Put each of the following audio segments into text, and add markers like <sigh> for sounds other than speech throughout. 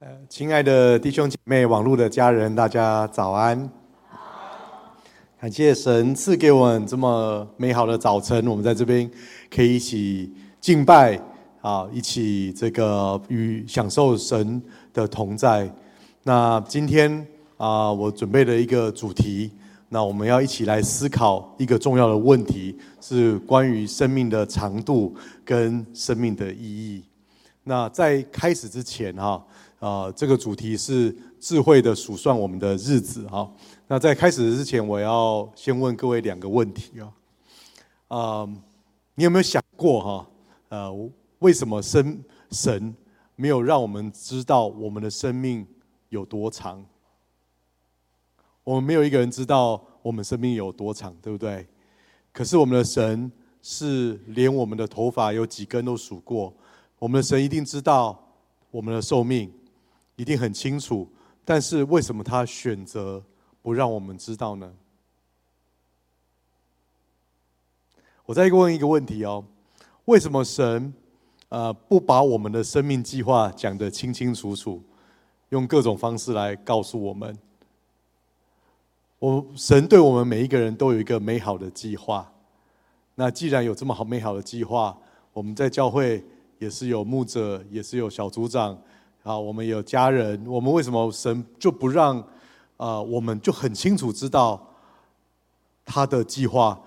呃，亲爱的弟兄姐妹、网络的家人，大家早安！感谢神赐给我们这么美好的早晨，我们在这边可以一起敬拜啊，一起这个与享受神的同在。那今天啊，我准备了一个主题，那我们要一起来思考一个重要的问题，是关于生命的长度跟生命的意义。那在开始之前哈。呃，这个主题是智慧的数算我们的日子哈。那在开始之前，我要先问各位两个问题啊。啊、你有没有想过哈？呃，为什么生神没有让我们知道我们的生命有多长？我们没有一个人知道我们生命有多长，对不对？可是我们的神是连我们的头发有几根都数过，我们的神一定知道我们的寿命。一定很清楚，但是为什么他选择不让我们知道呢？我再问一个问题哦，为什么神呃不把我们的生命计划讲得清清楚楚，用各种方式来告诉我们？我神对我们每一个人都有一个美好的计划。那既然有这么好美好的计划，我们在教会也是有牧者，也是有小组长。啊，我们有家人，我们为什么神就不让啊？我们就很清楚知道他的计划，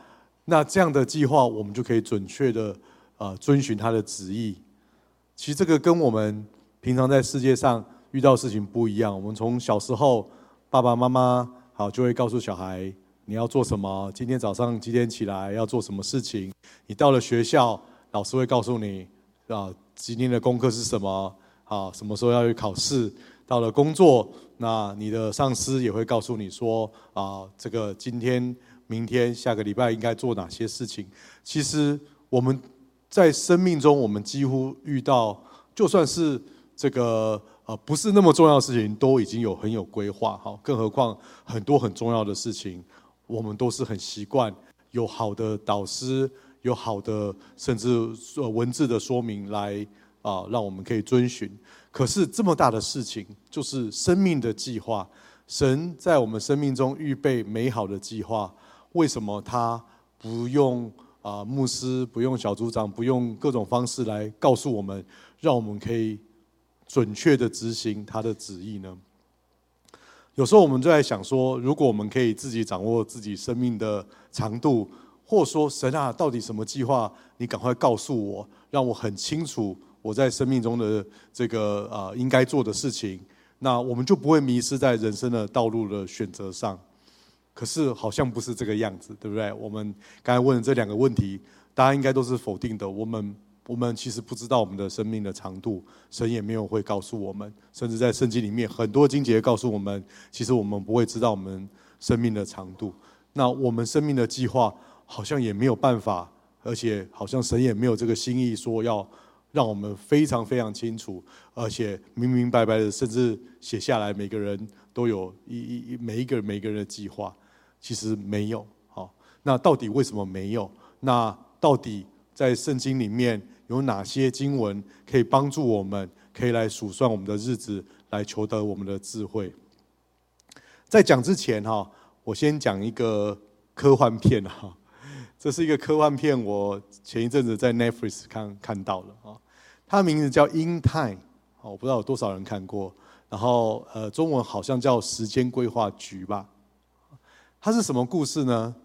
那这样的计划，我们就可以准确的啊遵循他的旨意。其实这个跟我们平常在世界上遇到事情不一样。我们从小时候，爸爸妈妈好就会告诉小孩你要做什么，今天早上几点起来要做什么事情。你到了学校，老师会告诉你啊，今天的功课是什么。啊，什么时候要去考试？到了工作，那你的上司也会告诉你说，啊，这个今天、明天、下个礼拜应该做哪些事情？其实我们在生命中，我们几乎遇到，就算是这个呃不是那么重要的事情，都已经有很有规划。哈，更何况很多很重要的事情，我们都是很习惯有好的导师，有好的甚至文字的说明来。啊，让我们可以遵循。可是这么大的事情，就是生命的计划。神在我们生命中预备美好的计划，为什么他不用啊牧师，不用小组长，不用各种方式来告诉我们，让我们可以准确的执行他的旨意呢？有时候我们就在想说，如果我们可以自己掌握自己生命的长度，或说神啊，到底什么计划？你赶快告诉我，让我很清楚。我在生命中的这个啊，应该做的事情，那我们就不会迷失在人生的道路的选择上。可是好像不是这个样子，对不对？我们刚才问的这两个问题，大家应该都是否定的。我们我们其实不知道我们的生命的长度，神也没有会告诉我们。甚至在圣经里面，很多经节告诉我们，其实我们不会知道我们生命的长度。那我们生命的计划好像也没有办法，而且好像神也没有这个心意说要。让我们非常非常清楚，而且明明白白的，甚至写下来，每个人都有一一一每一个每个人的计划，其实没有。好，那到底为什么没有？那到底在圣经里面有哪些经文可以帮助我们，可以来数算我们的日子，来求得我们的智慧？在讲之前哈，我先讲一个科幻片哈。这是一个科幻片，我前一阵子在 Netflix 看看到了啊，它名字叫《In Time》，我不知道有多少人看过。然后呃，中文好像叫《时间规划局》吧。它是什么故事呢？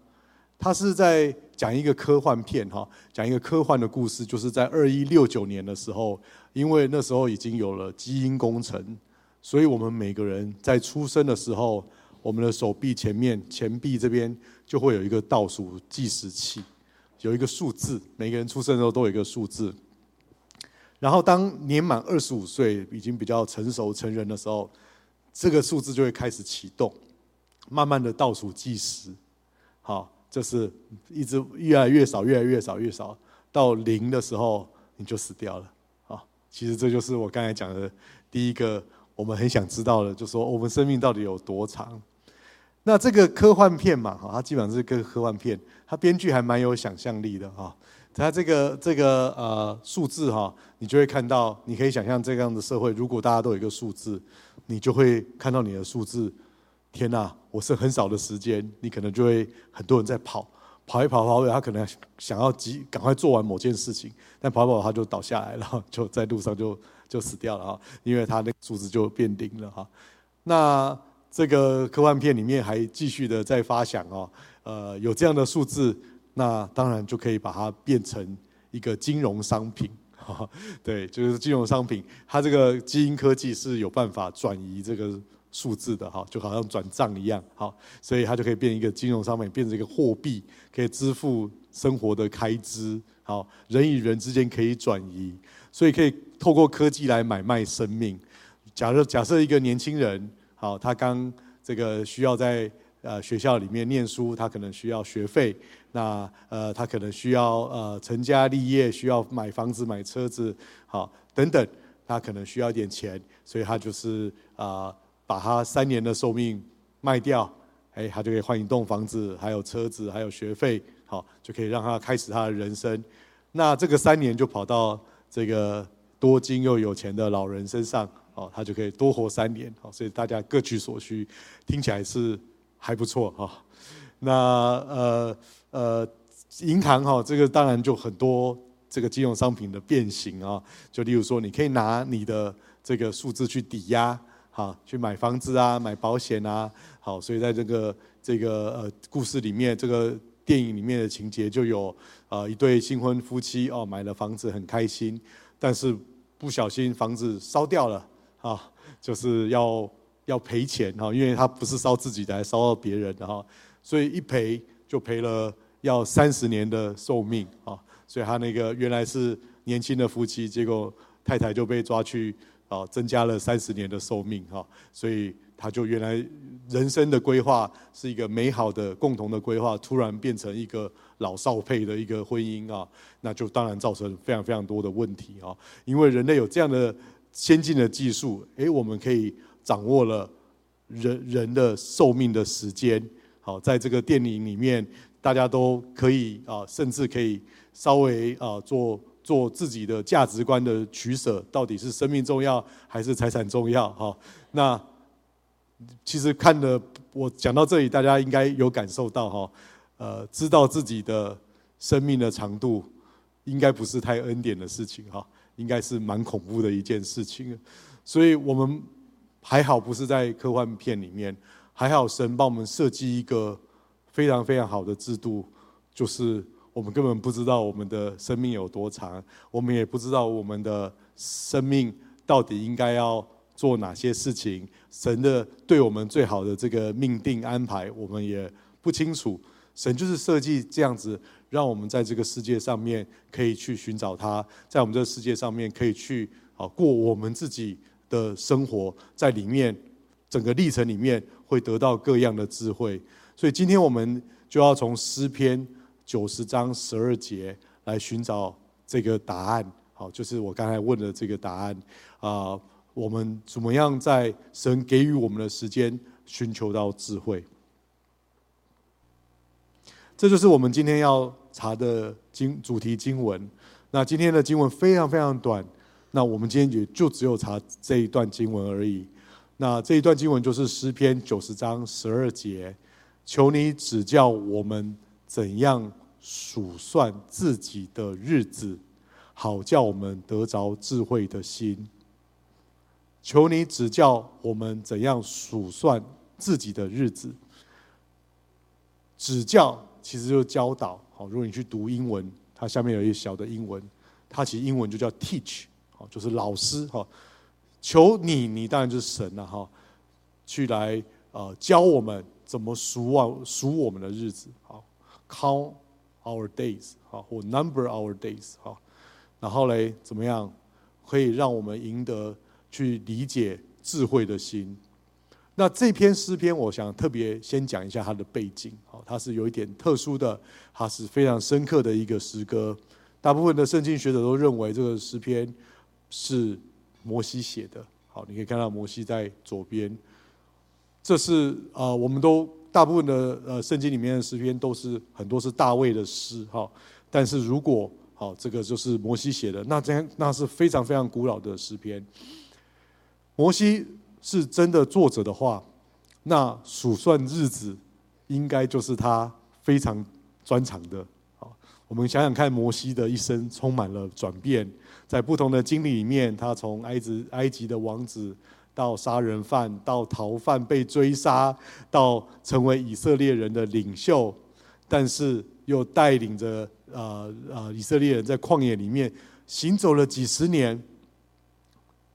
它是在讲一个科幻片哈，讲一个科幻的故事，就是在二一六九年的时候，因为那时候已经有了基因工程，所以我们每个人在出生的时候，我们的手臂前面前臂这边。就会有一个倒数计时器，有一个数字，每个人出生的时候都有一个数字。然后当年满二十五岁，已经比较成熟成人的时候，这个数字就会开始启动，慢慢的倒数计时。好，就是一直越来越少，越来越少，越少，到零的时候你就死掉了。好，其实这就是我刚才讲的第一个，我们很想知道的，就说我们生命到底有多长。那这个科幻片嘛，哈，它基本上是个科幻片，它编剧还蛮有想象力的哈。它这个这个呃数字哈，你就会看到，你可以想象这样的社会，如果大家都有一个数字，你就会看到你的数字。天哪，我剩很少的时间，你可能就会很多人在跑，跑一跑跑一跑，他可能想要急赶快做完某件事情，但跑跑他就倒下来了，<laughs> 就在路上就就死掉了哈，因为他那个数字就变零了哈。那这个科幻片里面还继续的在发想哦，呃，有这样的数字，那当然就可以把它变成一个金融商品，哈，<laughs> 对，就是金融商品，它这个基因科技是有办法转移这个数字的哈，就好像转账一样，好，所以它就可以变一个金融商品，变成一个货币，可以支付生活的开支，好，人与人之间可以转移，所以可以透过科技来买卖生命。假设假设一个年轻人。好，他刚这个需要在呃学校里面念书，他可能需要学费，那呃他可能需要呃成家立业，需要买房子、买车子，好等等，他可能需要一点钱，所以他就是啊、把他三年的寿命卖掉，哎，他就可以换一栋房子，还有车子，还有学费，好就可以让他开始他的人生。那这个三年就跑到这个多金又有钱的老人身上。哦，他就可以多活三年，好，所以大家各取所需，听起来是还不错哈。那呃呃，银行哈，这个当然就很多这个金融商品的变形啊，就例如说，你可以拿你的这个数字去抵押，好，去买房子啊，买保险啊，好，所以在这个这个呃故事里面，这个电影里面的情节就有啊一对新婚夫妻哦，买了房子很开心，但是不小心房子烧掉了。啊，就是要要赔钱哈，因为他不是烧自己的，还烧到别人的哈，所以一赔就赔了要三十年的寿命啊，所以他那个原来是年轻的夫妻，结果太太就被抓去啊，增加了三十年的寿命哈，所以他就原来人生的规划是一个美好的共同的规划，突然变成一个老少配的一个婚姻啊，那就当然造成非常非常多的问题啊，因为人类有这样的。先进的技术，诶，我们可以掌握了人人的寿命的时间。好，在这个电影里面，大家都可以啊，甚至可以稍微啊做做自己的价值观的取舍，到底是生命重要还是财产重要？哈，那其实看的我讲到这里，大家应该有感受到哈，呃，知道自己的生命的长度，应该不是太恩典的事情哈。应该是蛮恐怖的一件事情，所以我们还好不是在科幻片里面，还好神帮我们设计一个非常非常好的制度，就是我们根本不知道我们的生命有多长，我们也不知道我们的生命到底应该要做哪些事情，神的对我们最好的这个命定安排，我们也不清楚。神就是设计这样子。让我们在这个世界上面可以去寻找他，在我们这个世界上面可以去啊过我们自己的生活，在里面整个历程里面会得到各样的智慧。所以今天我们就要从诗篇九十章十二节来寻找这个答案。好，就是我刚才问的这个答案啊，我们怎么样在神给予我们的时间寻求到智慧？这就是我们今天要查的经主题经文。那今天的经文非常非常短，那我们今天也就只有查这一段经文而已。那这一段经文就是诗篇九十章十二节，求你指教我们怎样数算自己的日子，好叫我们得着智慧的心。求你指教我们怎样数算自己的日子，指教。其实就教导，好，如果你去读英文，它下面有一小的英文，它其实英文就叫 teach，好，就是老师，哈，求你，你当然就是神了，哈，去来呃教我们怎么数啊数我们的日子，好，count our days，好，或 number our days，好，然后嘞怎么样可以让我们赢得去理解智慧的心。那这篇诗篇，我想特别先讲一下它的背景。好，它是有一点特殊的，它是非常深刻的一个诗歌。大部分的圣经学者都认为这个诗篇是摩西写的。好，你可以看到摩西在左边。这是啊，我们都大部分的呃圣经里面的诗篇都是很多是大卫的诗哈。但是如果好，这个就是摩西写的。那这样那是非常非常古老的诗篇。摩西是真的作者的话，那数算日子应该就是他非常专长的。好，我们想想看，摩西的一生充满了转变，在不同的经历里面，他从埃及埃及的王子，到杀人犯，到逃犯被追杀，到成为以色列人的领袖，但是又带领着。呃呃，以色列人在旷野里面行走了几十年，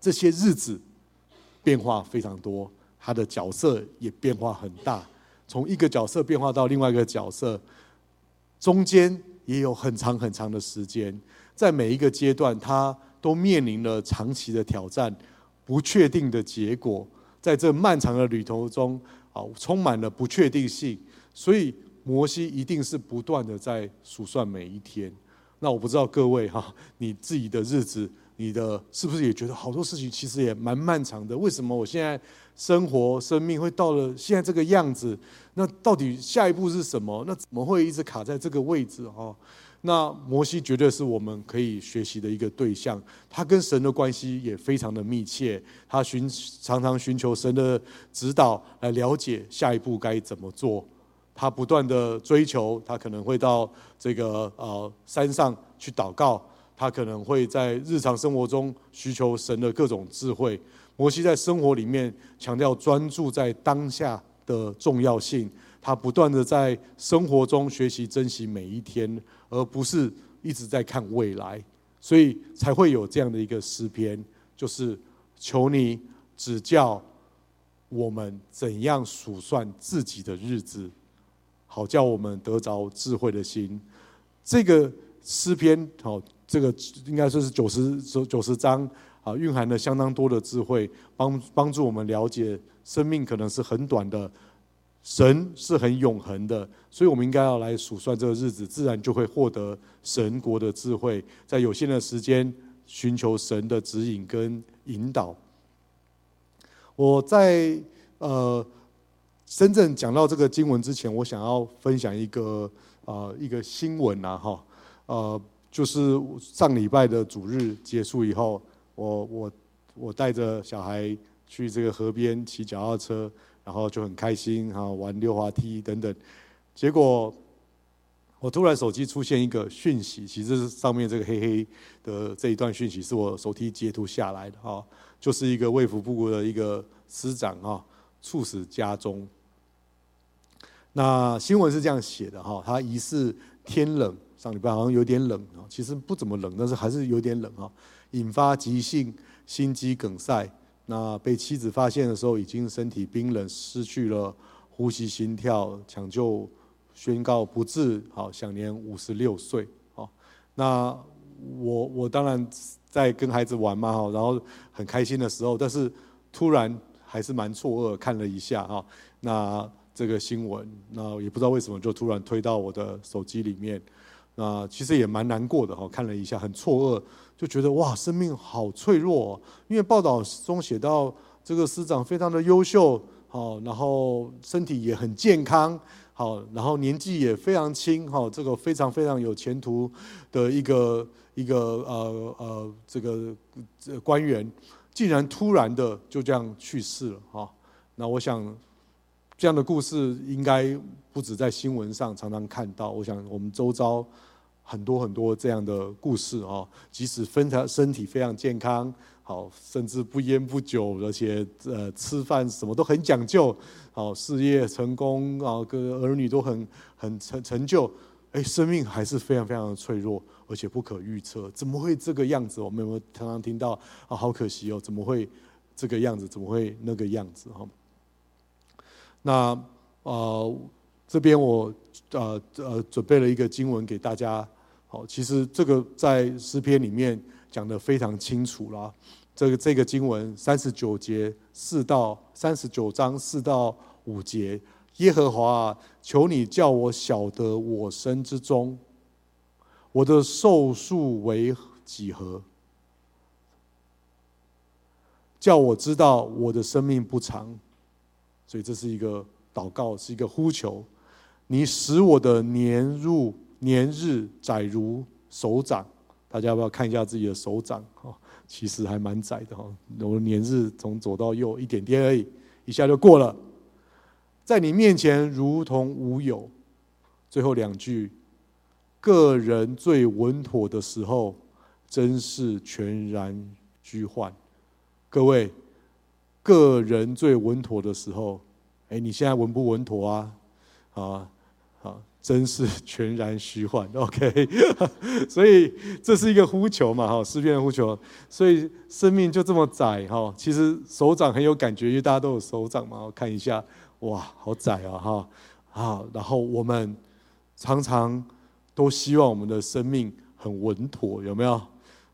这些日子变化非常多，他的角色也变化很大，从一个角色变化到另外一个角色，中间也有很长很长的时间，在每一个阶段，他都面临了长期的挑战，不确定的结果，在这漫长的旅途中，啊，充满了不确定性，所以。摩西一定是不断的在数算每一天。那我不知道各位哈，你自己的日子，你的是不是也觉得好多事情其实也蛮漫长的？为什么我现在生活生命会到了现在这个样子？那到底下一步是什么？那怎么会一直卡在这个位置？哈，那摩西绝对是我们可以学习的一个对象。他跟神的关系也非常的密切，他寻常常寻求神的指导来了解下一步该怎么做。他不断的追求，他可能会到这个呃山上去祷告，他可能会在日常生活中需求神的各种智慧。摩西在生活里面强调专注在当下的重要性，他不断的在生活中学习珍惜每一天，而不是一直在看未来，所以才会有这样的一个诗篇，就是求你指教我们怎样数算自己的日子。好叫我们得着智慧的心，这个诗篇，好，这个应该说是九十九九十章啊，蕴含了相当多的智慧，帮帮助我们了解生命可能是很短的，神是很永恒的，所以我们应该要来数算这个日子，自然就会获得神国的智慧，在有限的时间寻求神的指引跟引导。我在呃。深圳讲到这个经文之前，我想要分享一个呃一个新闻呐哈，呃就是上礼拜的主日结束以后，我我我带着小孩去这个河边骑脚踏车，然后就很开心哈，玩溜滑梯等等，结果我突然手机出现一个讯息，其实是上面这个黑黑的这一段讯息是我手机截图下来的哈，就是一个卫福部的一个司长啊猝死家中。那新闻是这样写的哈，他疑似天冷，上礼拜好像有点冷啊，其实不怎么冷，但是还是有点冷啊，引发急性心肌梗塞。那被妻子发现的时候，已经身体冰冷，失去了呼吸心跳，抢救宣告不治，好，享年五十六岁。好，那我我当然在跟孩子玩嘛哈，然后很开心的时候，但是突然还是蛮错愕，看了一下哈，那。这个新闻，那也不知道为什么就突然推到我的手机里面，那其实也蛮难过的哈。看了一下，很错愕，就觉得哇，生命好脆弱。因为报道中写到这个师长非常的优秀，好，然后身体也很健康，好，然后年纪也非常轻，哈，这个非常非常有前途的一个一个呃呃这个这个官员，竟然突然的就这样去世了哈。那我想。这样的故事应该不止在新闻上常常看到。我想我们周遭很多很多这样的故事啊，即使分他身体非常健康，好，甚至不烟不酒，而且呃吃饭什么都很讲究，好，事业成功啊，跟儿女都很很成成就，哎，生命还是非常非常的脆弱，而且不可预测。怎么会这个样子？我们有没有常常听到啊？好可惜哦，怎么会这个样子？怎么会那个样子？哈。那呃，这边我呃呃准备了一个经文给大家。好，其实这个在诗篇里面讲的非常清楚了。这个这个经文三十九节四到三十九章四到五节，耶和华啊，求你叫我晓得我生之中，我的寿数为几何？叫我知道我的生命不长。所以这是一个祷告，是一个呼求。你使我的年入年日窄如手掌，大家要不要看一下自己的手掌？哈，其实还蛮窄的哈。我的年日从左到右一点点而已，一下就过了。在你面前如同无有。最后两句，个人最稳妥的时候，真是全然虚幻。各位，个人最稳妥的时候，哎，你现在稳不稳妥啊？啊，好，真是全然虚幻。<laughs> OK，<laughs> 所以这是一个呼求嘛，哈，诗篇的呼求。所以生命就这么窄，哈，其实手掌很有感觉，因为大家都有手掌嘛，我看一下。哇，好窄啊，哈，好，然后我们常常都希望我们的生命很稳妥，有没有？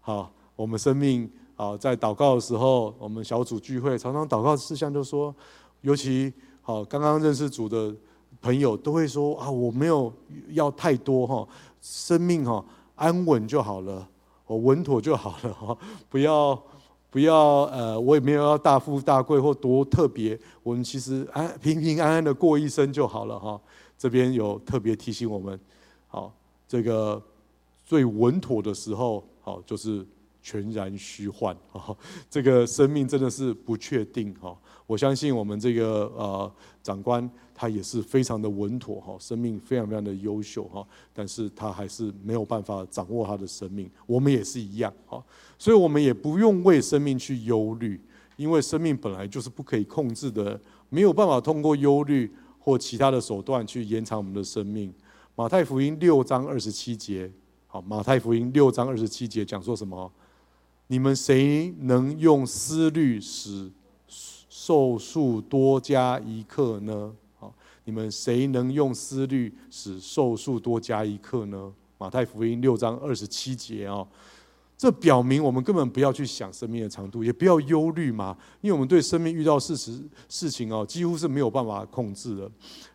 好，我们生命啊，在祷告的时候，我们小组聚会常常祷告的事项就说，尤其好刚刚认识主的朋友都会说啊，我没有要太多哈，生命哈安稳就好了，我稳妥就好了哈，不要。不要呃，我也没有要大富大贵或多特别，我们其实安平平安安的过一生就好了哈。这边有特别提醒我们，好，这个最稳妥的时候，好就是全然虚幻啊。<laughs> 这个生命真的是不确定哈。我相信我们这个呃长官他也是非常的稳妥哈，生命非常非常的优秀哈，但是他还是没有办法掌握他的生命，我们也是一样哈，所以我们也不用为生命去忧虑，因为生命本来就是不可以控制的，没有办法通过忧虑或其他的手段去延长我们的生命。马太福音六章二十七节，好，马太福音六章二十七节讲说什么？你们谁能用思虑使寿数多加一刻呢？好，你们谁能用思虑使寿数多加一刻呢？马太福音六章二十七节啊，这表明我们根本不要去想生命的长度，也不要忧虑嘛，因为我们对生命遇到事实事情哦，几乎是没有办法控制的。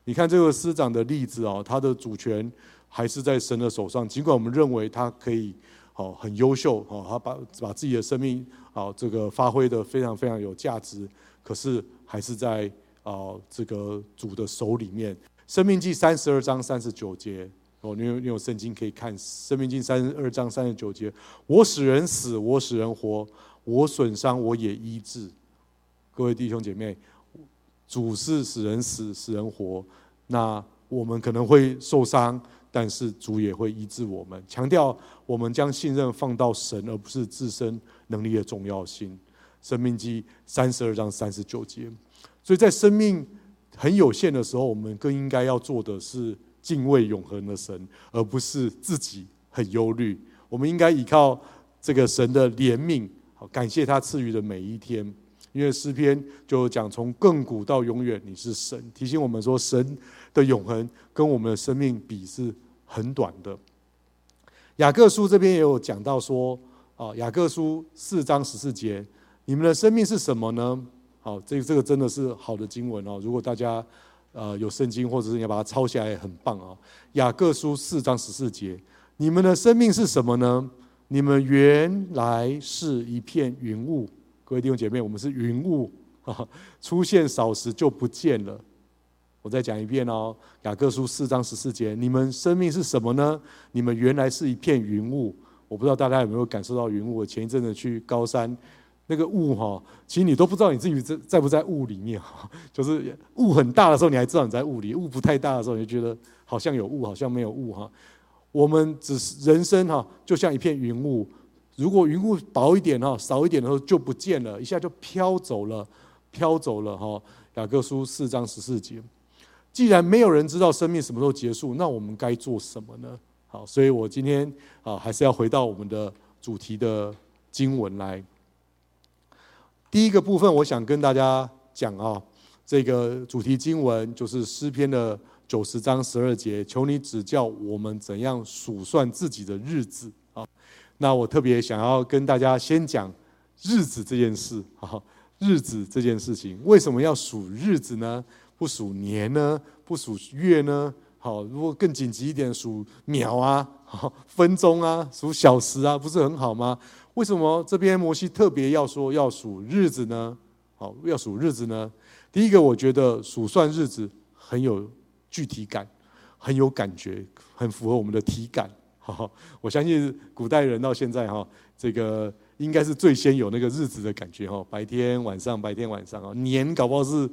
你看这个师长的例子哦，他的主权还是在神的手上，尽管我们认为他可以好很优秀哦，他把把自己的生命啊这个发挥得非常非常有价值。可是还是在啊这个主的手里面，《生命记》三十二章三十九节哦，你有你有圣经可以看，《生命记》三十二章三十九节，我使人死，我使人活，我损伤，我也医治。各位弟兄姐妹，主是使人死，使人活，那我们可能会受伤，但是主也会医治我们。强调我们将信任放到神，而不是自身能力的重要性。生命记三十二章三十九节，所以在生命很有限的时候，我们更应该要做的是敬畏永恒的神，而不是自己很忧虑。我们应该依靠这个神的怜悯，好感谢他赐予的每一天。因为诗篇就讲从亘古到永远，你是神，提醒我们说神的永恒跟我们的生命比是很短的。雅各书这边也有讲到说，啊，雅各书四章十四节。你们的生命是什么呢？好，这个这个真的是好的经文哦。如果大家呃有圣经，或者是你要把它抄下来，也很棒啊。雅各书四章十四节，你们的生命是什么呢？你们原来是一片云雾。各位弟兄姐妹，我们是云雾啊，出现少时就不见了。我再讲一遍哦，雅各书四章十四节，你们生命是什么呢？你们原来是一片云雾。我不知道大家有没有感受到云雾？我前一阵子去高山。那个雾哈，其实你都不知道你自己在在不在雾里面哈。<laughs> 就是雾很大的时候，你还知道你在雾里；雾不太大的时候，你就觉得好像有雾，好像没有雾哈。我们只是人生哈，就像一片云雾。如果云雾薄一点哈，少一点的时候就不见了，一下就飘走了，飘走了哈。雅各书四章十四节，既然没有人知道生命什么时候结束，那我们该做什么呢？好，所以我今天啊，还是要回到我们的主题的经文来。第一个部分，我想跟大家讲啊，这个主题经文就是诗篇的九十章十二节，求你指教我们怎样数算自己的日子啊。那我特别想要跟大家先讲日子这件事啊，日子这件事情，为什么要数日子呢？不数年呢？不数月呢？好，如果更紧急一点，数秒啊，分钟啊，数小时啊，不是很好吗？为什么这边摩西特别要说要数日子呢？好，要数日子呢？第一个，我觉得数算日子很有具体感，很有感觉，很符合我们的体感。好，我相信古代人到现在哈，这个应该是最先有那个日子的感觉哈，白天晚上，白天晚上啊，年搞不好是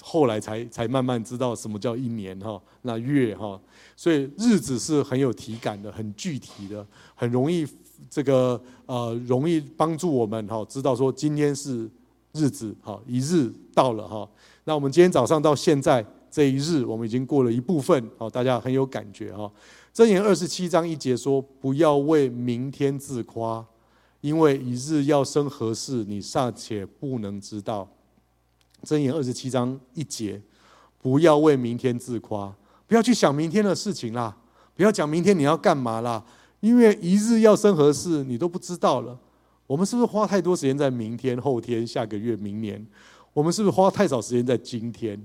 后来才才慢慢知道什么叫一年哈，那月哈，所以日子是很有体感的，很具体的，很容易这个呃容易帮助我们哈，知道说今天是日子哈，一日到了哈，那我们今天早上到现在。这一日，我们已经过了一部分，好，大家很有感觉哈。箴言二十七章一节说：“不要为明天自夸，因为一日要生何事，你尚且不能知道。”箴言二十七章一节，不要为明天自夸，不要去想明天的事情啦，不要讲明天你要干嘛啦，因为一日要生何事，你都不知道了。我们是不是花太多时间在明天、后天、下个月、明年？我们是不是花太少时间在今天？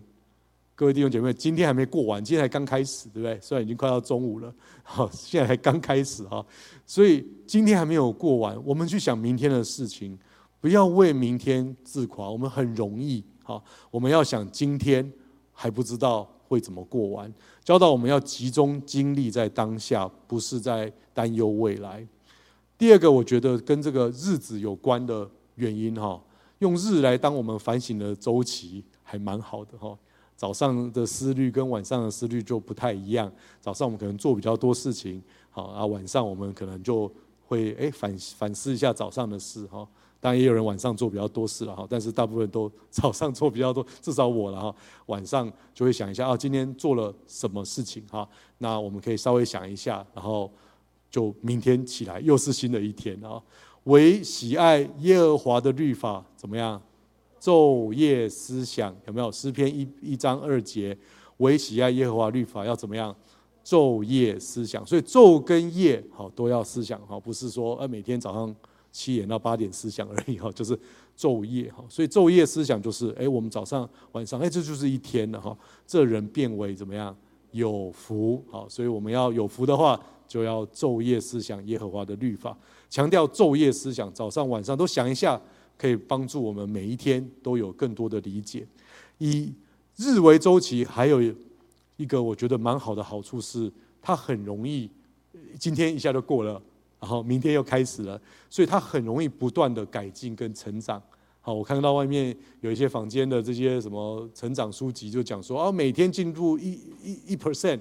各位弟兄姐妹，今天还没过完，今天才刚开始，对不对？虽然已经快到中午了，好，<laughs> 现在才刚开始哈，所以今天还没有过完。我们去想明天的事情，不要为明天自夸。我们很容易，好，我们要想今天还不知道会怎么过完。教导我们要集中精力在当下，不是在担忧未来。第二个，我觉得跟这个日子有关的原因哈，用日来当我们反省的周期，还蛮好的哈。早上的思虑跟晚上的思虑就不太一样。早上我们可能做比较多事情，好啊，晚上我们可能就会诶反反思一下早上的事哈。当然也有人晚上做比较多事了哈，但是大部分都早上做比较多，至少我了哈。晚上就会想一下啊，今天做了什么事情哈？那我们可以稍微想一下，然后就明天起来又是新的一天啊。唯喜爱耶和华的律法怎么样？昼夜思想有没有？诗篇一一章二节，唯喜爱耶和华律法要怎么样？昼夜思想，所以昼跟夜好都要思想哈，不是说呃每天早上七点到八点思想而已哈，就是昼夜哈。所以昼夜思想就是哎，我们早上晚上哎，这就是一天了哈。这人变为怎么样？有福好，所以我们要有福的话，就要昼夜思想耶和华的律法，强调昼夜思想，早上晚上都想一下。可以帮助我们每一天都有更多的理解。以日为周期，还有一个我觉得蛮好的好处是，它很容易今天一下就过了，然后明天又开始了，所以它很容易不断的改进跟成长。好，我看到外面有一些坊间的这些什么成长书籍，就讲说啊，每天进入一一一 percent，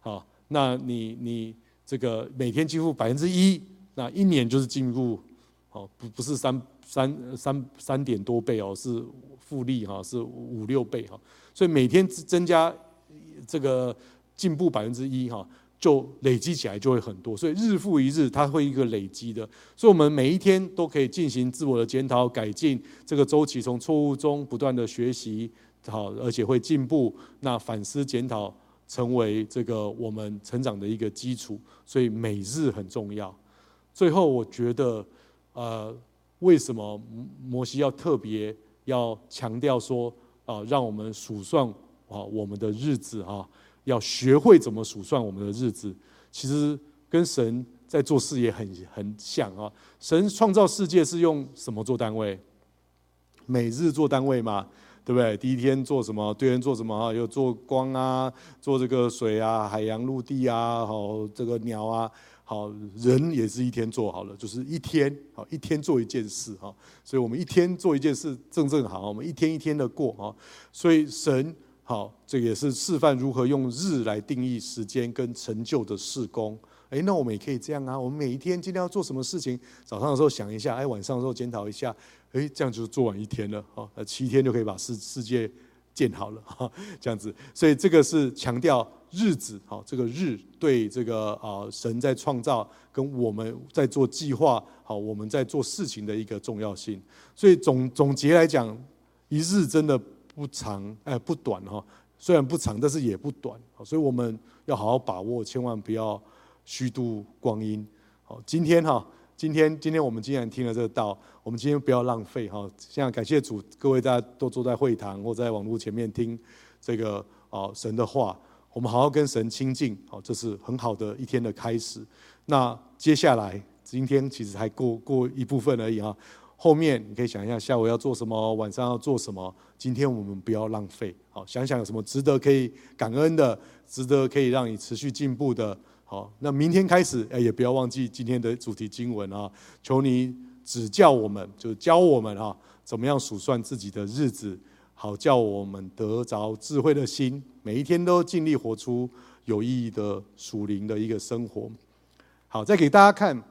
好，那你你这个每天进入百分之一，那一年就是进入，好，不不是三。三三三点多倍哦，是复利哈，是五六倍哈，所以每天增加这个进步百分之一哈，就累积起来就会很多，所以日复一日，它会一个累积的，所以我们每一天都可以进行自我的检讨改进，这个周期从错误中不断的学习好，而且会进步，那反思检讨成为这个我们成长的一个基础，所以每日很重要。最后，我觉得呃。为什么摩西要特别要强调说啊，让我们数算啊我们的日子啊，要学会怎么数算我们的日子。其实跟神在做事也很很像啊。神创造世界是用什么做单位？每日做单位嘛，对不对？第一天做什么？对人做什么？啊，有做光啊，做这个水啊，海洋、陆地啊，好这个鸟啊。好，人也是一天做好了，就是一天好，一天做一件事哈，所以我们一天做一件事正正好，我们一天一天的过哈，所以神好，这也是示范如何用日来定义时间跟成就的事工。哎，那我们也可以这样啊，我们每一天今天要做什么事情，早上的时候想一下，哎，晚上的时候检讨一下，哎，这样就做完一天了，好，那七天就可以把世世界建好了哈，这样子，所以这个是强调。日子，好，这个日对这个啊神在创造跟我们在做计划，好，我们在做事情的一个重要性。所以总总结来讲，一日真的不长，哎，不短哈。虽然不长，但是也不短。所以我们要好好把握，千万不要虚度光阴。好，今天哈，今天今天我们既然听了这个道，我们今天不要浪费哈。现在感谢主，各位大家都坐在会堂或在网络前面听这个啊神的话。我们好好跟神亲近，好，这是很好的一天的开始。那接下来，今天其实还过过一部分而已哈。后面你可以想一下，下午要做什么，晚上要做什么。今天我们不要浪费，好，想想有什么值得可以感恩的，值得可以让你持续进步的，好，那明天开始，哎，也不要忘记今天的主题经文啊！求你指教我们，就教我们啊，怎么样数算自己的日子，好叫我们得着智慧的心，每一天都尽力活出有意义的属灵的一个生活。好，再给大家看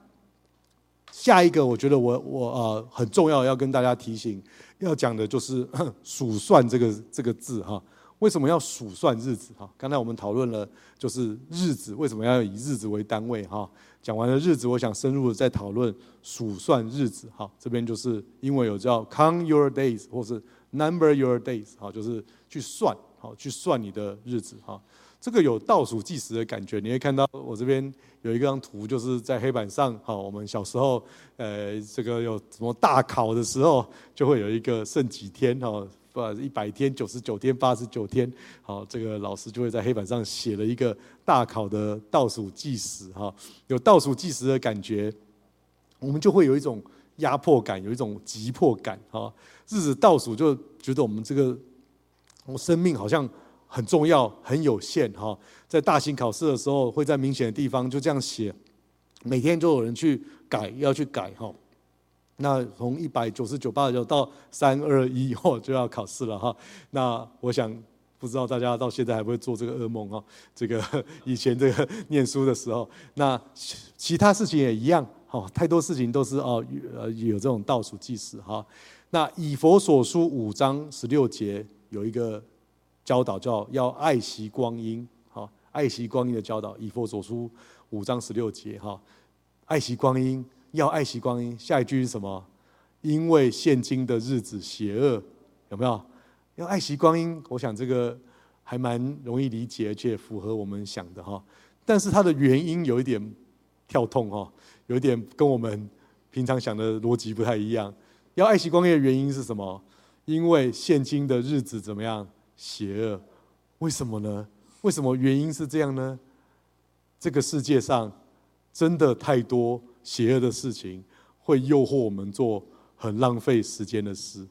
下一个，我觉得我我呃很重要要跟大家提醒要讲的就是 <coughs> 数算这个这个字哈。为什么要数算日子？哈，刚才我们讨论了，就是日子为什么要以日子为单位？哈，讲完了日子，我想深入的再讨论数算日子。哈，这边就是因为有叫 count your days，或是 number your days，哈，就是去算，好，去算你的日子。哈，这个有倒数计时的感觉。你会看到我这边有一张图，就是在黑板上，哈，我们小时候，呃，这个有什么大考的时候，就会有一个剩几天，哈。不，一百天、九十九天、八十九天，好，这个老师就会在黑板上写了一个大考的倒数计时，哈，有倒数计时的感觉，我们就会有一种压迫感，有一种急迫感，哈，日子倒数就觉得我们这个我生命好像很重要、很有限，哈，在大型考试的时候，会在明显的地方就这样写，每天就有人去改，要去改，哈。那从一百九十九、八九到三二一以后就要考试了哈。那我想不知道大家到现在还会做这个噩梦啊？这个以前这个念书的时候，那其他事情也一样哈。太多事情都是哦，呃，有这种倒数计时哈。那以佛所书五章十六节有一个教导，叫要爱惜光阴哈，爱惜光阴的教导。以弗所书五章十六节哈，爱惜光阴。要爱惜光阴，下一句是什么？因为现今的日子邪恶，有没有？要爱惜光阴，我想这个还蛮容易理解，而且符合我们想的哈。但是它的原因有一点跳痛哈，有一点跟我们平常想的逻辑不太一样。要爱惜光阴的原因是什么？因为现今的日子怎么样？邪恶。为什么呢？为什么原因是这样呢？这个世界上真的太多。邪恶的事情会诱惑我们做很浪费时间的事，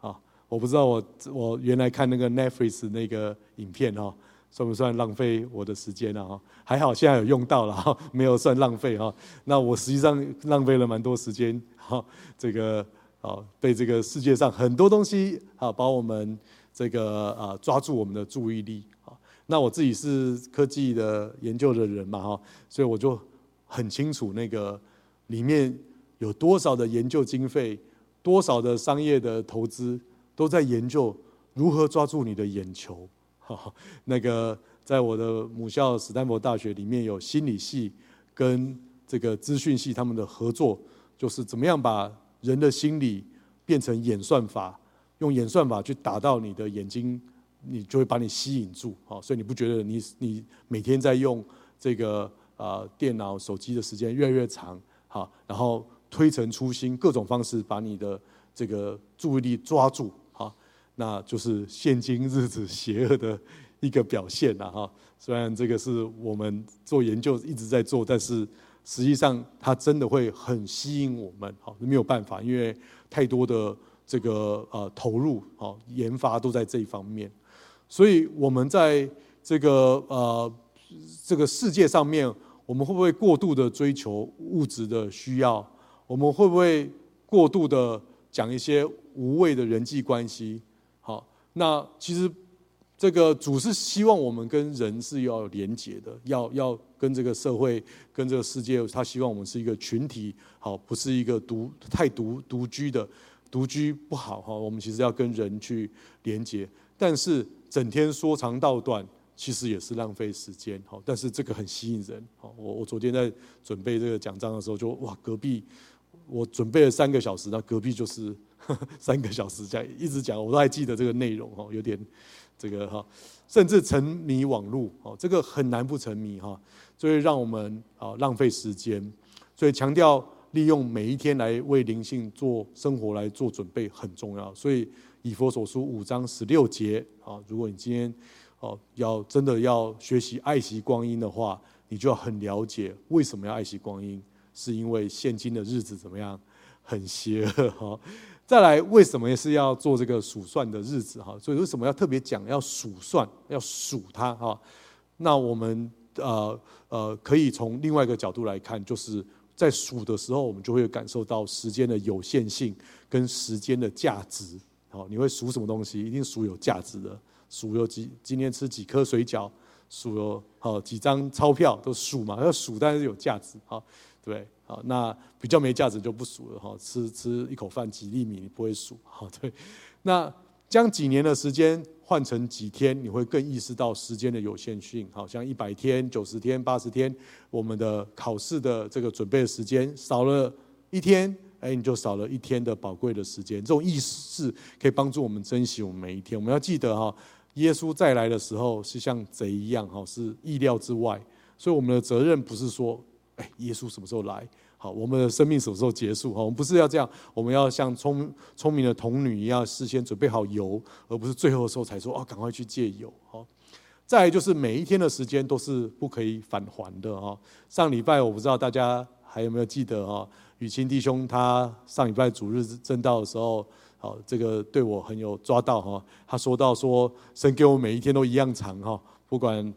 啊，我不知道我我原来看那个 Netflix 那个影片哈，算不算浪费我的时间啊？哈，还好现在有用到了哈，没有算浪费哈。那我实际上浪费了蛮多时间哈，这个啊被这个世界上很多东西啊把我们这个啊抓住我们的注意力啊。那我自己是科技的研究的人嘛哈，所以我就。很清楚，那个里面有多少的研究经费，多少的商业的投资，都在研究如何抓住你的眼球。哈，那个在我的母校史丹佛大学里面有心理系跟这个资讯系他们的合作，就是怎么样把人的心理变成演算法，用演算法去打到你的眼睛，你就会把你吸引住。好，所以你不觉得你你每天在用这个？啊，电脑、手机的时间越来越长，好，然后推陈出新，各种方式把你的这个注意力抓住，好，那就是现今日子邪恶的一个表现了哈。虽然这个是我们做研究一直在做，但是实际上它真的会很吸引我们，好，没有办法，因为太多的这个呃投入，好，研发都在这一方面，所以我们在这个呃这个世界上面。我们会不会过度的追求物质的需要？我们会不会过度的讲一些无谓的人际关系？好，那其实这个主是希望我们跟人是要连结的，要要跟这个社会、跟这个世界，他希望我们是一个群体，好，不是一个独太独独居的，独居不好哈。我们其实要跟人去连接，但是整天说长道短。其实也是浪费时间，哈，但是这个很吸引人，哈，我我昨天在准备这个讲章的时候就，哇，隔壁我准备了三个小时，那隔壁就是呵 <laughs> 呵三个小时讲，一直讲，我都还记得这个内容，哈，有点这个哈，甚至沉迷网络，哦，这个很难不沉迷哈，所以让我们啊浪费时间，所以强调利用每一天来为灵性做生活来做准备很重要，所以以佛所书五章十六节啊，如果你今天。哦，要真的要学习爱惜光阴的话，你就要很了解为什么要爱惜光阴，是因为现今的日子怎么样，很邪恶哈。再来，为什么也是要做这个数算的日子哈？所以为什么要特别讲要数算，要数它哈？那我们呃呃，可以从另外一个角度来看，就是在数的时候，我们就会感受到时间的有限性跟时间的价值。好，你会数什么东西？一定数有价值的，数有几今天吃几颗水饺，数有好几张钞票都数嘛，要数但是有价值。好，对，好，那比较没价值就不数了。哈，吃吃一口饭几粒米你不会数。好，对，那将几年的时间。换成几天，你会更意识到时间的有限性。好像一百天、九十天、八十天，我们的考试的这个准备的时间少了一天，哎，你就少了一天的宝贵的时间。这种意识可以帮助我们珍惜我们每一天。我们要记得哈，耶稣再来的时候是像贼一样，哈，是意料之外。所以我们的责任不是说，哎，耶稣什么时候来？好，我们的生命什么时候结束？哈，我们不是要这样，我们要像聪聪明的童女一样，事先准备好油，而不是最后的时候才说哦，赶快去借油。好，再就是每一天的时间都是不可以返还的哈。上礼拜我不知道大家还有没有记得哈，雨清弟兄他上礼拜主日正道的时候，好，这个对我很有抓到哈。他说到说，神给我每一天都一样长哈，不管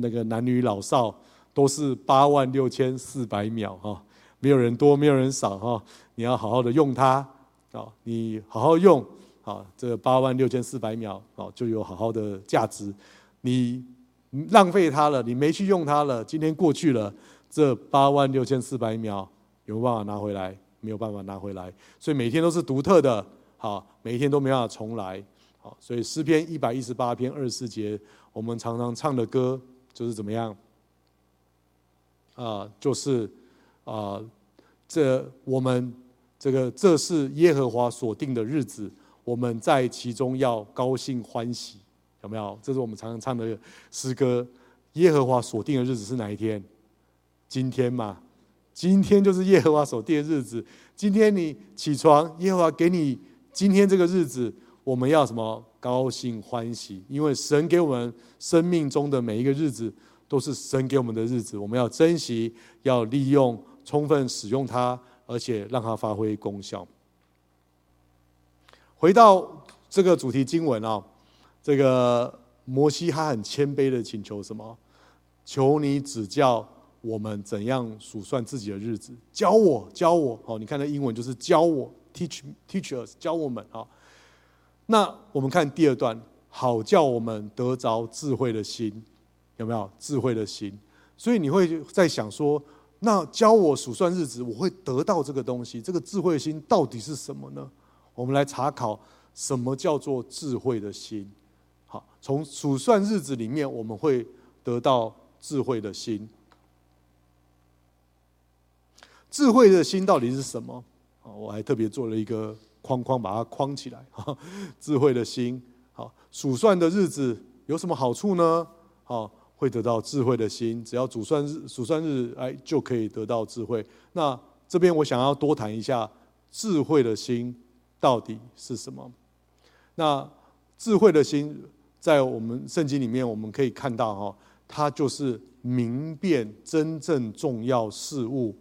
那个男女老少，都是八万六千四百秒哈。没有人多，没有人少哈。你要好好的用它，啊，你好好用，啊，这八万六千四百秒，啊，就有好好的价值。你浪费它了，你没去用它了，今天过去了，这八万六千四百秒有办法拿回来？没有办法拿回来。所以每天都是独特的，好，每一天都没办法重来，好。所以诗篇一百一十八篇二十四节，我们常常唱的歌就是怎么样？啊，就是。啊，这我们这个这是耶和华所定的日子，我们在其中要高兴欢喜，有没有？这是我们常常唱的诗歌。耶和华所定的日子是哪一天？今天嘛，今天就是耶和华所定的日子。今天你起床，耶和华给你今天这个日子，我们要什么？高兴欢喜，因为神给我们生命中的每一个日子都是神给我们的日子，我们要珍惜，要利用。充分使用它，而且让它发挥功效。回到这个主题经文啊，这个摩西他很谦卑的请求什么？求你指教我们怎样数算自己的日子，教我，教我。好，你看那英文就是教我，teach teach us，教我们啊。那我们看第二段，好叫我们得着智慧的心，有没有智慧的心？所以你会在想说。那教我数算日子，我会得到这个东西。这个智慧心到底是什么呢？我们来查考什么叫做智慧的心。好，从数算日子里面，我们会得到智慧的心。智慧的心到底是什么？啊，我还特别做了一个框框，把它框起来。<laughs> 智慧的心，好，数算的日子有什么好处呢？好。会得到智慧的心，只要主算日主算日，哎，就可以得到智慧。那这边我想要多谈一下智慧的心到底是什么？那智慧的心在我们圣经里面，我们可以看到哈，它就是明辨真正重要事物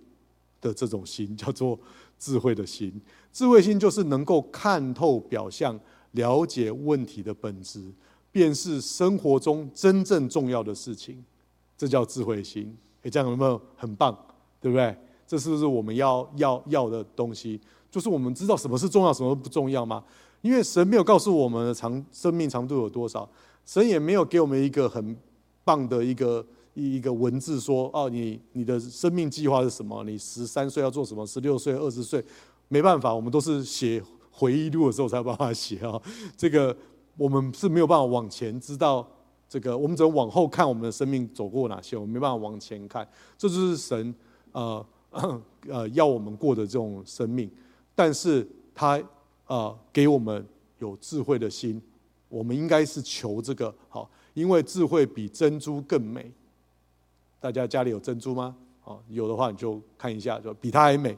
的这种心，叫做智慧的心。智慧心就是能够看透表象，了解问题的本质。便是生活中真正重要的事情，这叫智慧心。诶，这样有没有很棒？对不对？这是不是我们要要要的东西？就是我们知道什么是重要，什么不重要吗？因为神没有告诉我们的长生命长度有多少，神也没有给我们一个很棒的一个一个文字说哦，你你的生命计划是什么？你十三岁要做什么？十六岁、二十岁，没办法，我们都是写回忆录的时候才有办法写啊，这个。我们是没有办法往前知道这个，我们只能往后看我们的生命走过哪些，我们没办法往前看。这就是神呃呃要我们过的这种生命，但是他呃给我们有智慧的心，我们应该是求这个好，因为智慧比珍珠更美。大家家里有珍珠吗？好，有的话你就看一下，就比它还美，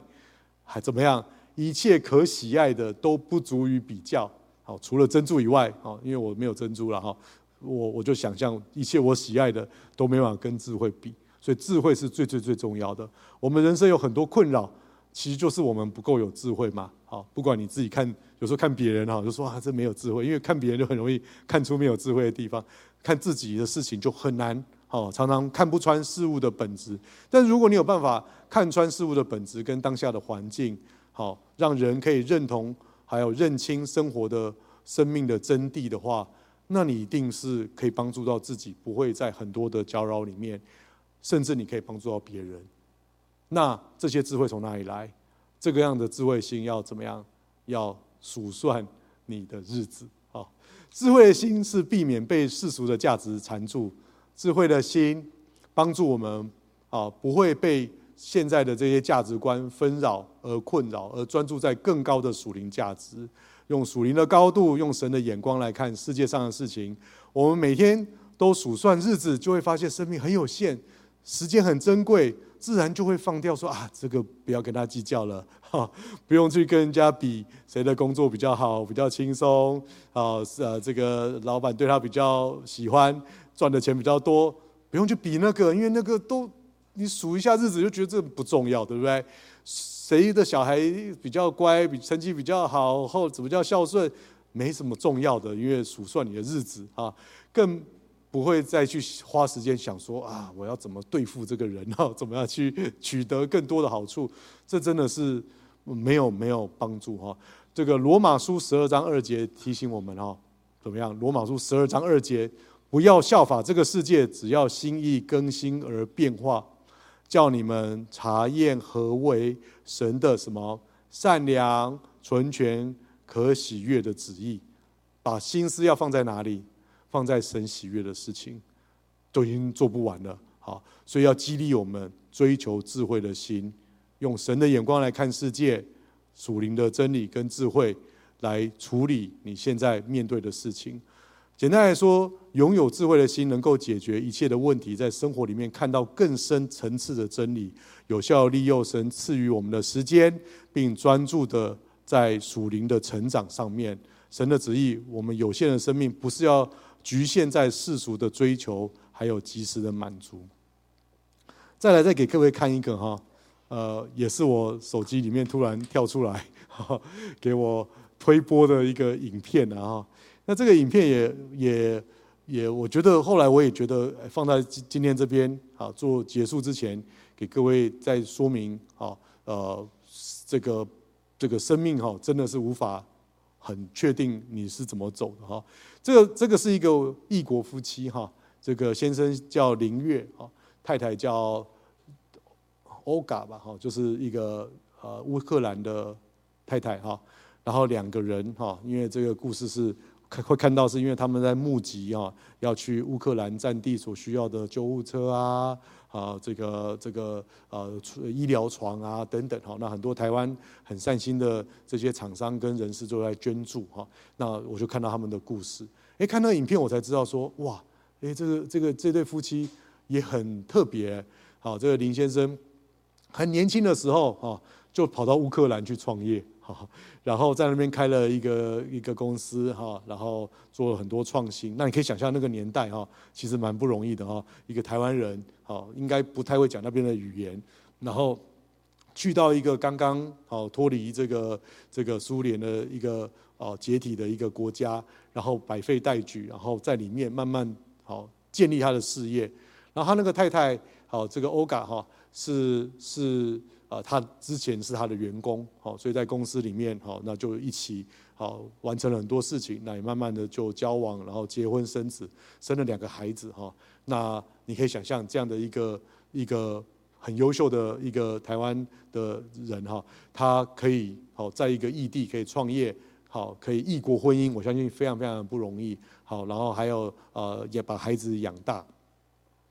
还怎么样？一切可喜爱的都不足以比较。好，除了珍珠以外，好，因为我没有珍珠了哈，我我就想象一切我喜爱的都没办法跟智慧比，所以智慧是最最最重要的。我们人生有很多困扰，其实就是我们不够有智慧嘛。好，不管你自己看，有时候看别人哈，就说啊，这没有智慧，因为看别人就很容易看出没有智慧的地方，看自己的事情就很难好，常常看不穿事物的本质。但如果你有办法看穿事物的本质跟当下的环境，好，让人可以认同，还有认清生活的生命的真谛的话，那你一定是可以帮助到自己，不会在很多的搅扰里面，甚至你可以帮助到别人。那这些智慧从哪里来？这个样的智慧心要怎么样？要数算你的日子。啊，智慧的心是避免被世俗的价值缠住。智慧的心帮助我们啊，不会被现在的这些价值观纷扰而困扰，而专注在更高的属灵价值，用属灵的高度，用神的眼光来看世界上的事情。我们每天都数算日子，就会发现生命很有限，时间很珍贵，自然就会放掉说啊，这个不要跟他计较了，哈，<laughs> 不用去跟人家比谁的工作比较好，比较轻松，啊，是啊，这个老板对他比较喜欢。赚的钱比较多，不用去比那个，因为那个都你数一下日子就觉得这不重要，对不对？谁的小孩比较乖，比成绩比较好，或怎么叫孝顺，没什么重要的，因为数算你的日子啊，更不会再去花时间想说啊，我要怎么对付这个人 <laughs> 啊，怎么样去取得更多的好处，这真的是没有没有帮助哈。这个罗马书十二章二节提醒我们哈，怎么样？罗马书十二章二节。不要效法这个世界，只要心意更新而变化，叫你们查验何为神的什么善良、纯全、可喜悦的旨意。把心思要放在哪里？放在神喜悦的事情，都已经做不完了。好，所以要激励我们追求智慧的心，用神的眼光来看世界，属灵的真理跟智慧来处理你现在面对的事情。简单来说，拥有智慧的心能够解决一切的问题，在生活里面看到更深层次的真理，有效利用神赐予我们的时间，并专注的在属灵的成长上面。神的旨意，我们有限的生命不是要局限在世俗的追求，还有及时的满足。再来，再给各位看一个哈，呃，也是我手机里面突然跳出来，给我推播的一个影片啊。那这个影片也也也，我觉得后来我也觉得放在今今天这边啊，做结束之前，给各位再说明啊，呃，这个这个生命哈，真的是无法很确定你是怎么走的哈。这个这个是一个异国夫妻哈，这个先生叫林月啊，太太叫欧嘎吧哈，就是一个呃乌克兰的太太哈，然后两个人哈，因为这个故事是。看会看到是因为他们在募集啊，要去乌克兰战地所需要的救护车啊，啊，这个这个呃医疗床啊等等哈，那很多台湾很善心的这些厂商跟人士都在捐助哈，那我就看到他们的故事，哎，看那个影片我才知道说哇，哎，这个这个这对夫妻也很特别，好，这个林先生很年轻的时候哈，就跑到乌克兰去创业。<laughs> 然后在那边开了一个一个公司哈，然后做了很多创新。那你可以想象那个年代哈，其实蛮不容易的哈。一个台湾人哈，应该不太会讲那边的语言，然后去到一个刚刚好脱离这个这个苏联的一个哦解体的一个国家，然后百废待举，然后在里面慢慢好建立他的事业。然后他那个太太好，这个欧嘎哈是是。啊，他之前是他的员工，好，所以在公司里面，好，那就一起好完成了很多事情，那也慢慢的就交往，然后结婚生子，生了两个孩子，哈，那你可以想象这样的一个一个很优秀的一个台湾的人，哈，他可以好在一个异地可以创业，好，可以异国婚姻，我相信非常非常的不容易，好，然后还有呃也把孩子养大，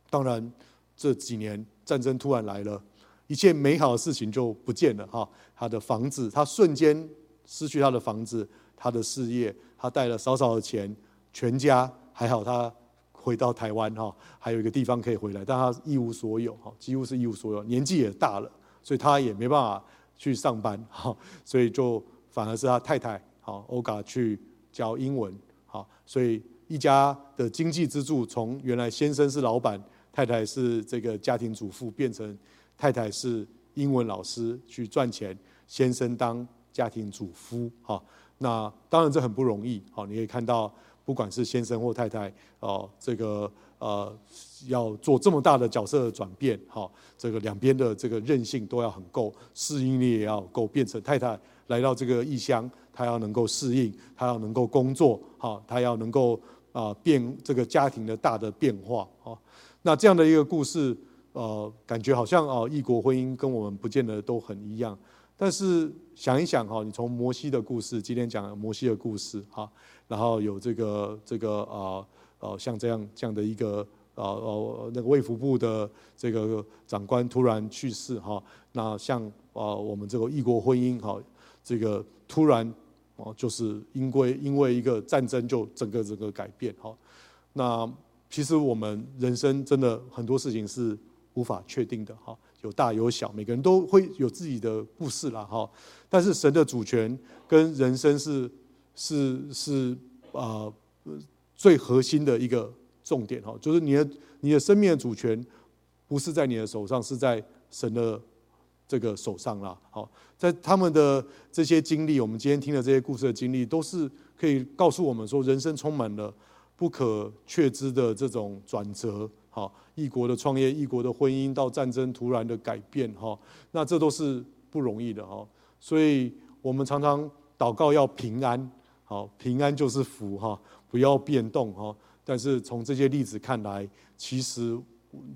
当然这几年战争突然来了。一切美好的事情就不见了哈，他的房子，他瞬间失去他的房子，他的事业，他带了少少的钱，全家还好，他回到台湾哈，还有一个地方可以回来，但他一无所有哈，几乎是一无所有，年纪也大了，所以他也没办法去上班哈，所以就反而是他太太好欧嘎去教英文好，所以一家的经济支柱从原来先生是老板，太太是这个家庭主妇变成。太太是英文老师去赚钱，先生当家庭主夫，哈，那当然这很不容易，好，你可以看到，不管是先生或太太，哦，这个呃要做这么大的角色的转变，好，这个两边的这个韧性都要很够，适应力也要够，变成太太来到这个异乡，她要能够适应，她要能够工作，好，她要能够啊变这个家庭的大的变化，好，那这样的一个故事，呃，感觉好像哦，异国婚姻跟我们不见得都很一样。但是想一想哈，你从摩西的故事，今天讲摩西的故事哈，然后有这个这个啊呃像这样这样的一个啊哦那个卫福部的这个长官突然去世哈，那像啊我们这个异国婚姻哈，这个突然哦就是因为因为一个战争就整个整个改变哈，那其实我们人生真的很多事情是无法确定的哈。有大有小，每个人都会有自己的故事啦，哈。但是神的主权跟人生是是是啊、最核心的一个重点哈，就是你的你的生命的主权不是在你的手上，是在神的这个手上啦。好，在他们的这些经历，我们今天听的这些故事的经历，都是可以告诉我们说，人生充满了不可确知的这种转折。好，异国的创业，异国的婚姻，到战争突然的改变，哈，那这都是不容易的，哈。所以我们常常祷告要平安，好，平安就是福，哈，不要变动，哈。但是从这些例子看来，其实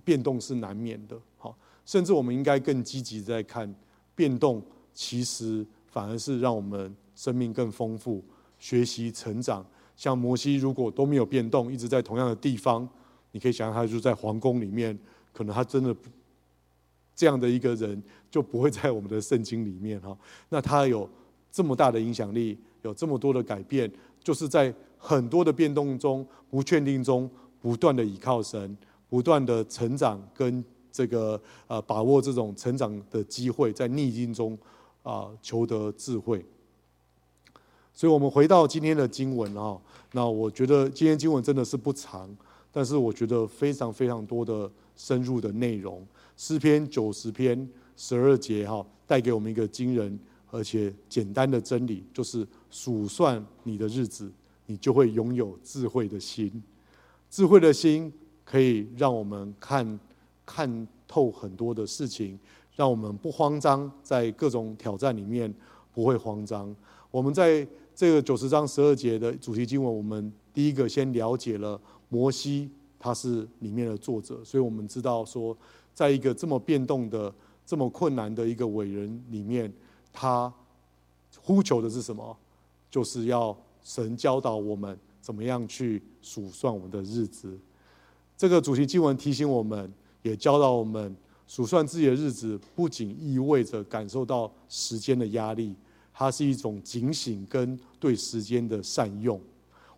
变动是难免的，好，甚至我们应该更积极在看变动，其实反而是让我们生命更丰富，学习成长。像摩西如果都没有变动，一直在同样的地方。你可以想象，他就在皇宫里面，可能他真的这样的一个人就不会在我们的圣经里面哈。那他有这么大的影响力，有这么多的改变，就是在很多的变动中、不确定中，不断的倚靠神，不断的成长，跟这个呃把握这种成长的机会，在逆境中啊求得智慧。所以我们回到今天的经文啊，那我觉得今天经文真的是不长。但是我觉得非常非常多的深入的内容，诗篇九十篇十二节哈，带给我们一个惊人而且简单的真理，就是数算你的日子，你就会拥有智慧的心。智慧的心可以让我们看看透很多的事情，让我们不慌张，在各种挑战里面不会慌张。我们在这个九十章十二节的主题经文，我们第一个先了解了。摩西他是里面的作者，所以我们知道说，在一个这么变动的、这么困难的一个伟人里面，他呼求的是什么？就是要神教导我们怎么样去数算我们的日子。这个主题经文提醒我们，也教导我们，数算自己的日子，不仅意味着感受到时间的压力，它是一种警醒跟对时间的善用。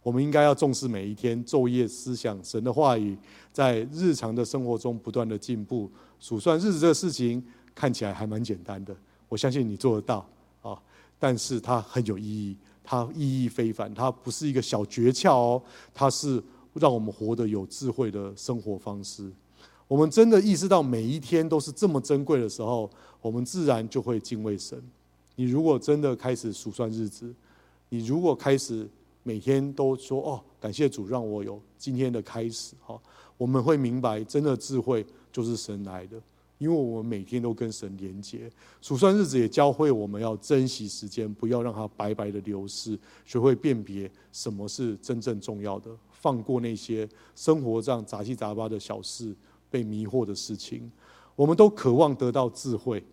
我们应该要重视每一天，昼夜思想神的话语，在日常的生活中不断的进步。数算日子这个事情看起来还蛮简单的，我相信你做得到啊。但是它很有意义，它意义非凡，它不是一个小诀窍哦，它是让我们活得有智慧的生活方式。我们真的意识到每一天都是这么珍贵的时候，我们自然就会敬畏神。你如果真的开始数算日子，你如果开始。每天都说哦，感谢主让我有今天的开始哈。我们会明白，真的智慧就是神来的，因为我们每天都跟神连接。数算日子也教会我们要珍惜时间，不要让它白白的流逝，学会辨别什么是真正重要的，放过那些生活上杂七杂八的小事、被迷惑的事情。我们都渴望得到智慧，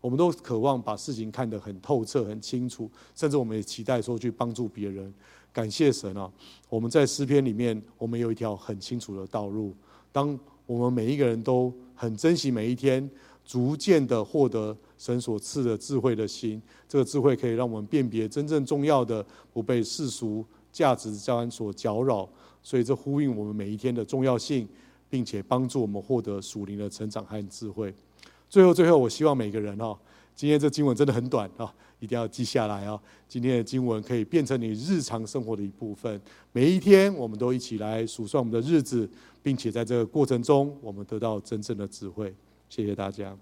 我们都渴望把事情看得很透彻、很清楚，甚至我们也期待说去帮助别人。感谢神啊！我们在诗篇里面，我们有一条很清楚的道路。当我们每一个人都很珍惜每一天，逐渐的获得神所赐的智慧的心，这个智慧可以让我们辨别真正重要的，不被世俗价值观所搅扰。所以这呼应我们每一天的重要性，并且帮助我们获得属灵的成长和智慧。最后，最后，我希望每个人哈。今天这经文真的很短啊，一定要记下来啊！今天的经文可以变成你日常生活的一部分。每一天，我们都一起来数算我们的日子，并且在这个过程中，我们得到真正的智慧。谢谢大家。